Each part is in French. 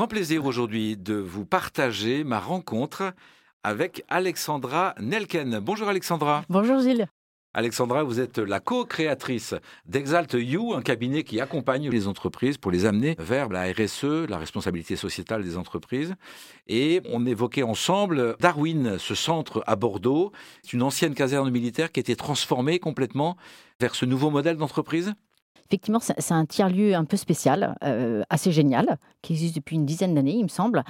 grand plaisir aujourd'hui de vous partager ma rencontre avec Alexandra Nelken. Bonjour Alexandra. Bonjour Gilles. Alexandra, vous êtes la co-créatrice d'Exalt You, un cabinet qui accompagne les entreprises pour les amener vers la RSE, la responsabilité sociétale des entreprises. Et on évoquait ensemble Darwin, ce centre à Bordeaux. C'est une ancienne caserne militaire qui a été transformée complètement vers ce nouveau modèle d'entreprise? Effectivement, c'est un tiers-lieu un peu spécial, euh, assez génial, qui existe depuis une dizaine d'années, il me semble.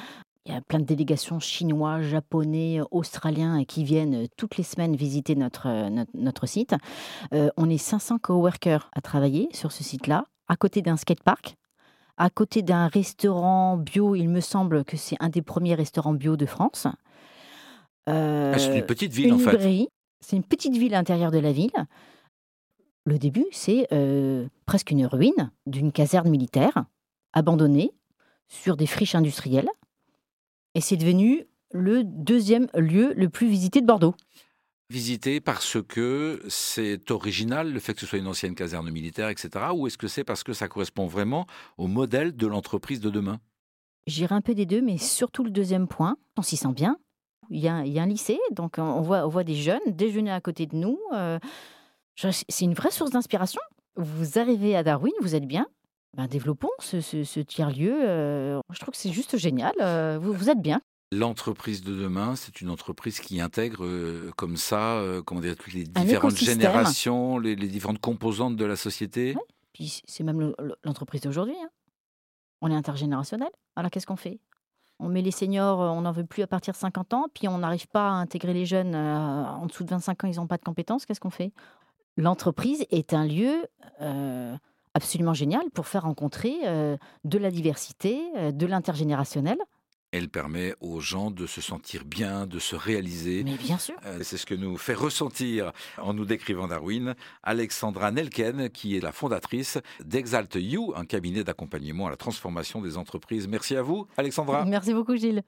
Il y a plein de délégations chinois, japonais, australiens qui viennent toutes les semaines visiter notre, notre, site. Euh, on est 500 coworkers à travailler sur ce site-là, à côté d'un skatepark, à côté d'un restaurant bio. Il me semble que c'est un des premiers restaurants bio de France. Euh, c'est une petite ville en fait. C'est une petite ville à l'intérieur de la ville. Le début, c'est euh, presque une ruine d'une caserne militaire abandonnée sur des friches industrielles. Et c'est devenu le deuxième lieu le plus visité de Bordeaux. Visité parce que c'est original, le fait que ce soit une ancienne caserne militaire, etc. Ou est-ce que c'est parce que ça correspond vraiment au modèle de l'entreprise de demain? J'irai un peu des deux, mais surtout le deuxième point. On s'y sent bien. Il y, a, un lycée, donc on voit, on voit des jeunes déjeuner à côté de nous. Euh, c'est une vraie source d'inspiration. Vous arrivez à Darwin, vous êtes bien. Ben, développons ce, tiers-lieu. Euh, je trouve que c'est juste génial. Euh, vous, vous êtes bien. L'entreprise de demain, c'est une entreprise qui intègre euh, comme ça, comment dire, toutes les différentes générations, les, différentes composantes de la société. Puis c'est même l'entreprise d'aujourd'hui. Hein. On est intergénérationnel. Alors qu'est-ce qu'on fait? On met les seniors, on n'en veut plus à partir de 50 ans, puis on n'arrive pas à intégrer les jeunes en dessous de 25 ans, ils n'ont pas de compétences. Qu'est-ce qu'on fait? L'entreprise est un lieu euh, absolument génial pour faire rencontrer euh, de la diversité, euh, de l'intergénérationnel. Elle permet aux gens de se sentir bien, de se réaliser. Mais bien sûr. c'est ce que nous fait ressentir en nous décrivant Darwin Alexandra Nelken, qui est la fondatrice d'Exalt You, un cabinet d'accompagnement à la transformation des entreprises. Merci à vous, Alexandra. Merci beaucoup, Gilles.